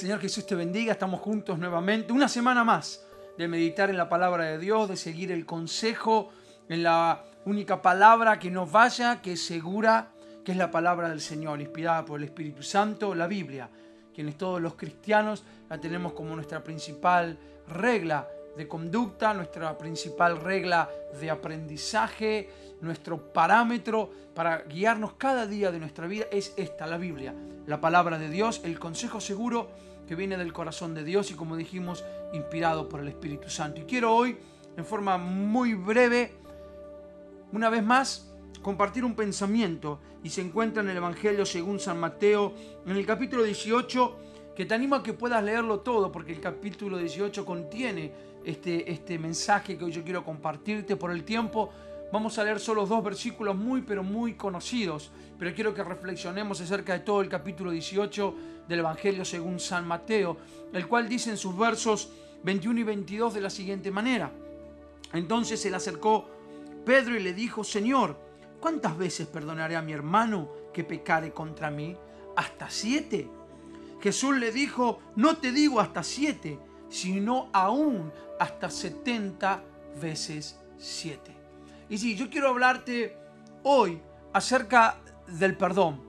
Señor Jesús te bendiga. Estamos juntos nuevamente. Una semana más de meditar en la palabra de Dios, de seguir el consejo en la única palabra que nos vaya, que es segura, que es la palabra del Señor, inspirada por el Espíritu Santo, la Biblia, quienes todos los cristianos la tenemos como nuestra principal regla de conducta, nuestra principal regla de aprendizaje, nuestro parámetro para guiarnos cada día de nuestra vida es esta, la Biblia, la palabra de Dios, el consejo seguro que viene del corazón de Dios y como dijimos, inspirado por el Espíritu Santo. Y quiero hoy, en forma muy breve, una vez más, compartir un pensamiento y se encuentra en el Evangelio según San Mateo, en el capítulo 18, que te animo a que puedas leerlo todo, porque el capítulo 18 contiene este, este mensaje que hoy yo quiero compartirte por el tiempo. Vamos a leer solo dos versículos muy, pero muy conocidos, pero quiero que reflexionemos acerca de todo el capítulo 18 del Evangelio según San Mateo, el cual dice en sus versos 21 y 22 de la siguiente manera. Entonces se le acercó Pedro y le dijo, Señor, ¿cuántas veces perdonaré a mi hermano que pecare contra mí? ¿Hasta siete? Jesús le dijo, no te digo hasta siete, sino aún hasta setenta veces siete. Y sí, yo quiero hablarte hoy acerca del perdón,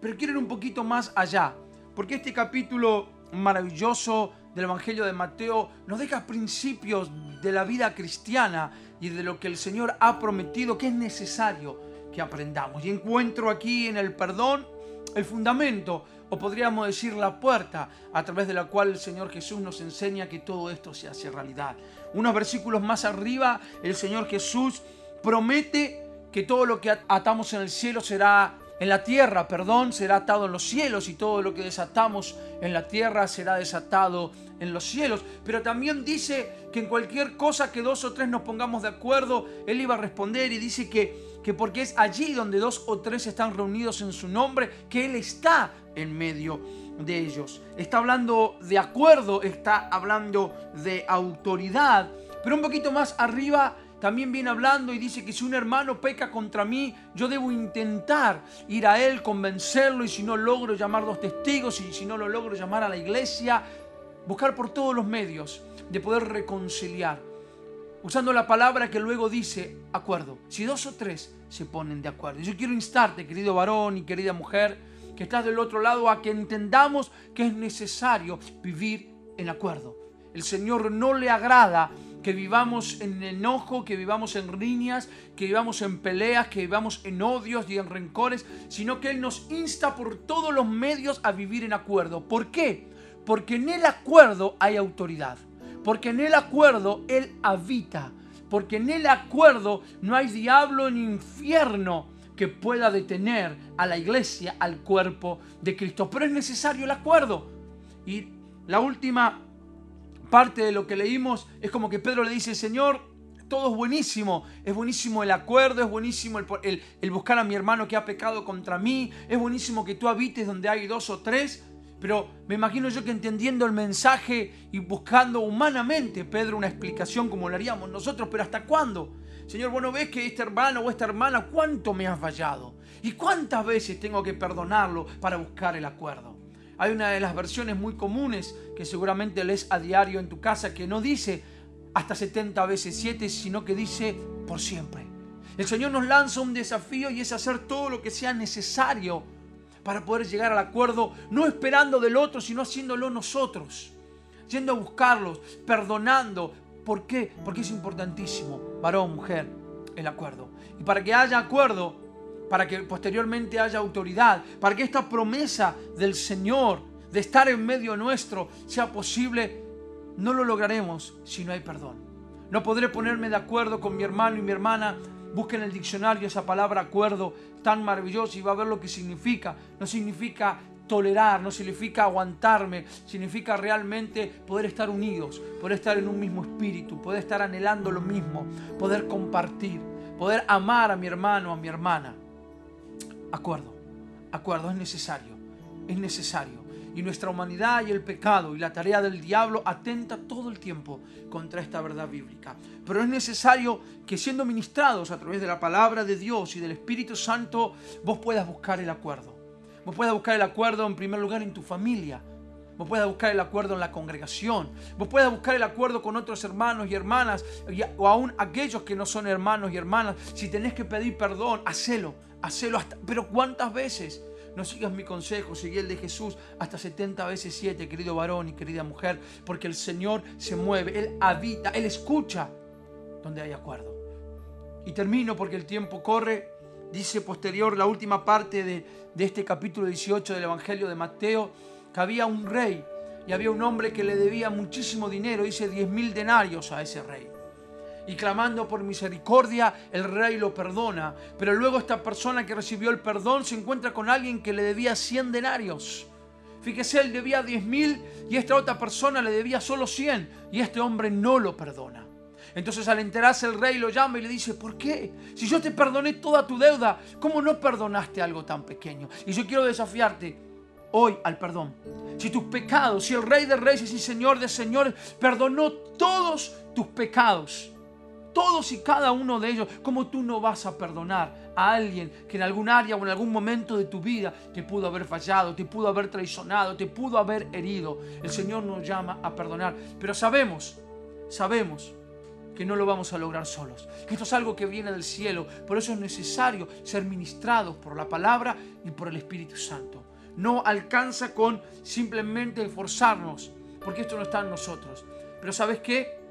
pero quiero ir un poquito más allá, porque este capítulo maravilloso del Evangelio de Mateo nos deja principios de la vida cristiana y de lo que el Señor ha prometido que es necesario que aprendamos. Y encuentro aquí en el perdón el fundamento, o podríamos decir la puerta, a través de la cual el Señor Jesús nos enseña que todo esto se hace realidad. Unos versículos más arriba, el Señor Jesús promete que todo lo que atamos en el cielo será en la tierra, perdón, será atado en los cielos y todo lo que desatamos en la tierra será desatado en los cielos. Pero también dice que en cualquier cosa que dos o tres nos pongamos de acuerdo, Él iba a responder y dice que, que porque es allí donde dos o tres están reunidos en su nombre, que Él está en medio de ellos. Está hablando de acuerdo, está hablando de autoridad. Pero un poquito más arriba también viene hablando y dice que si un hermano peca contra mí, yo debo intentar ir a él, convencerlo y si no logro llamar dos testigos y si no lo logro llamar a la iglesia, buscar por todos los medios de poder reconciliar. Usando la palabra que luego dice acuerdo. Si dos o tres se ponen de acuerdo. Yo quiero instarte, querido varón y querida mujer, que estás del otro lado, a que entendamos que es necesario vivir en acuerdo. El Señor no le agrada que vivamos en enojo, que vivamos en riñas, que vivamos en peleas, que vivamos en odios y en rencores, sino que Él nos insta por todos los medios a vivir en acuerdo. ¿Por qué? Porque en el acuerdo hay autoridad, porque en el acuerdo Él habita, porque en el acuerdo no hay diablo ni infierno que pueda detener a la iglesia, al cuerpo de Cristo. Pero es necesario el acuerdo. Y la última parte de lo que leímos es como que Pedro le dice, Señor, todo es buenísimo, es buenísimo el acuerdo, es buenísimo el, el, buscar a mi hermano que ha pecado contra mí, es buenísimo que tú habites donde hay dos o tres, pero me imagino yo que entendiendo el mensaje y buscando humanamente, Pedro, una explicación como lo haríamos nosotros, pero ¿hasta cuándo? Señor, bueno, ves que este hermano o esta hermana, ¿cuánto me ha fallado? ¿Y cuántas veces tengo que perdonarlo para buscar el acuerdo? Hay una de las versiones muy comunes que seguramente lees a diario en tu casa que no dice hasta 70 veces 7, sino que dice por siempre. El Señor nos lanza un desafío y es hacer todo lo que sea necesario para poder llegar al acuerdo, no esperando del otro, sino haciéndolo nosotros, yendo a buscarlos, perdonando. ¿Por qué? Porque es importantísimo, varón, mujer, el acuerdo. Y para que haya acuerdo, para que posteriormente haya autoridad, para que esta promesa del Señor de estar en medio nuestro sea posible, no lo lograremos si no hay perdón. No podré ponerme de acuerdo con mi hermano y mi hermana. Busquen en el diccionario esa palabra acuerdo tan maravillosa y va a ver lo que significa. No significa tolerar, no significa aguantarme, significa realmente poder estar unidos, poder estar en un mismo espíritu, poder estar anhelando lo mismo, poder compartir, poder amar a mi hermano, a mi hermana. Acuerdo, acuerdo, es necesario, es necesario. Y nuestra humanidad y el pecado y la tarea del diablo atenta todo el tiempo contra esta verdad bíblica. Pero es necesario que siendo ministrados a través de la palabra de Dios y del Espíritu Santo, vos puedas buscar el acuerdo. Vos puedas buscar el acuerdo en primer lugar en tu familia. Vos puedas buscar el acuerdo en la congregación. Vos puedas buscar el acuerdo con otros hermanos y hermanas, o aún aquellos que no son hermanos y hermanas. Si tenés que pedir perdón, hacelo, hacelo hasta. Pero ¿cuántas veces? No sigas mi consejo, sigue el de Jesús hasta 70 veces 7, querido varón y querida mujer, porque el Señor se mueve, Él habita, Él escucha donde hay acuerdo. Y termino porque el tiempo corre. Dice posterior la última parte de, de este capítulo 18 del Evangelio de Mateo, que había un rey y había un hombre que le debía muchísimo dinero, dice 10 mil denarios a ese rey y clamando por misericordia, el rey lo perdona. Pero luego esta persona que recibió el perdón se encuentra con alguien que le debía 100 denarios. Fíjese, él debía 10 mil y esta otra persona le debía solo 100 y este hombre no lo perdona. Entonces al enterarse el rey lo llama y le dice, ¿por qué? Si yo te perdoné toda tu deuda, ¿cómo no perdonaste algo tan pequeño? Y yo quiero desafiarte hoy al perdón. Si tus pecados, si el rey de reyes y señor de señores perdonó todos tus pecados, todos y cada uno de ellos, ¿cómo tú no vas a perdonar a alguien que en algún área o en algún momento de tu vida te pudo haber fallado, te pudo haber traicionado, te pudo haber herido? El Señor nos llama a perdonar, pero sabemos, sabemos que no lo vamos a lograr solos, que esto es algo que viene del cielo, por eso es necesario ser ministrados por la palabra y por el Espíritu Santo. No alcanza con simplemente esforzarnos, porque esto no está en nosotros. Pero ¿sabes qué?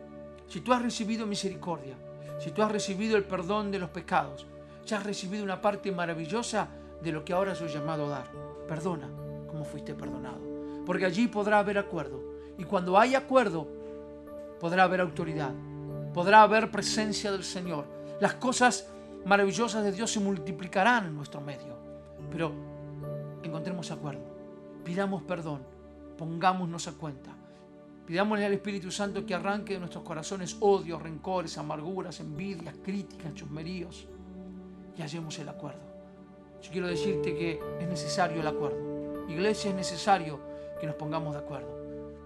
Si tú has recibido misericordia, si tú has recibido el perdón de los pecados, ya has recibido una parte maravillosa de lo que ahora soy llamado a dar. Perdona como fuiste perdonado. Porque allí podrá haber acuerdo. Y cuando hay acuerdo, podrá haber autoridad. Podrá haber presencia del Señor. Las cosas maravillosas de Dios se multiplicarán en nuestro medio. Pero encontremos acuerdo. Pidamos perdón. Pongámonos a cuenta. Pidámosle al Espíritu Santo que arranque de nuestros corazones odios, rencores, amarguras, envidias, críticas, chusmeríos y hallemos el acuerdo. Yo quiero decirte que es necesario el acuerdo. Iglesia, es necesario que nos pongamos de acuerdo.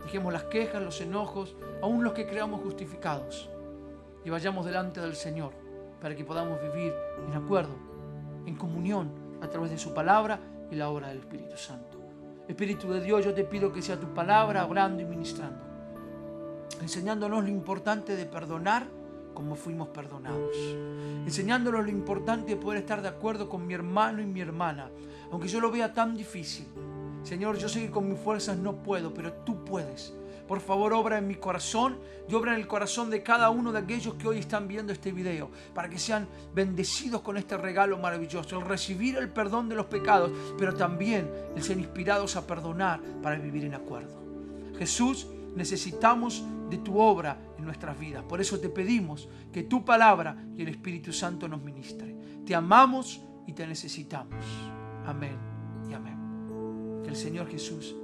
Dejemos las quejas, los enojos, aún los que creamos justificados y vayamos delante del Señor para que podamos vivir en acuerdo, en comunión a través de su palabra y la obra del Espíritu Santo. Espíritu de Dios, yo te pido que sea tu palabra hablando y ministrando enseñándonos lo importante de perdonar como fuimos perdonados, enseñándonos lo importante de poder estar de acuerdo con mi hermano y mi hermana, aunque yo lo vea tan difícil. Señor, yo sé que con mis fuerzas no puedo, pero tú puedes. Por favor, obra en mi corazón y obra en el corazón de cada uno de aquellos que hoy están viendo este video, para que sean bendecidos con este regalo maravilloso, el recibir el perdón de los pecados, pero también el ser inspirados a perdonar para vivir en acuerdo. Jesús, necesitamos de tu obra en nuestras vidas. Por eso te pedimos que tu palabra y el Espíritu Santo nos ministre. Te amamos y te necesitamos. Amén y amén. Que el Señor Jesús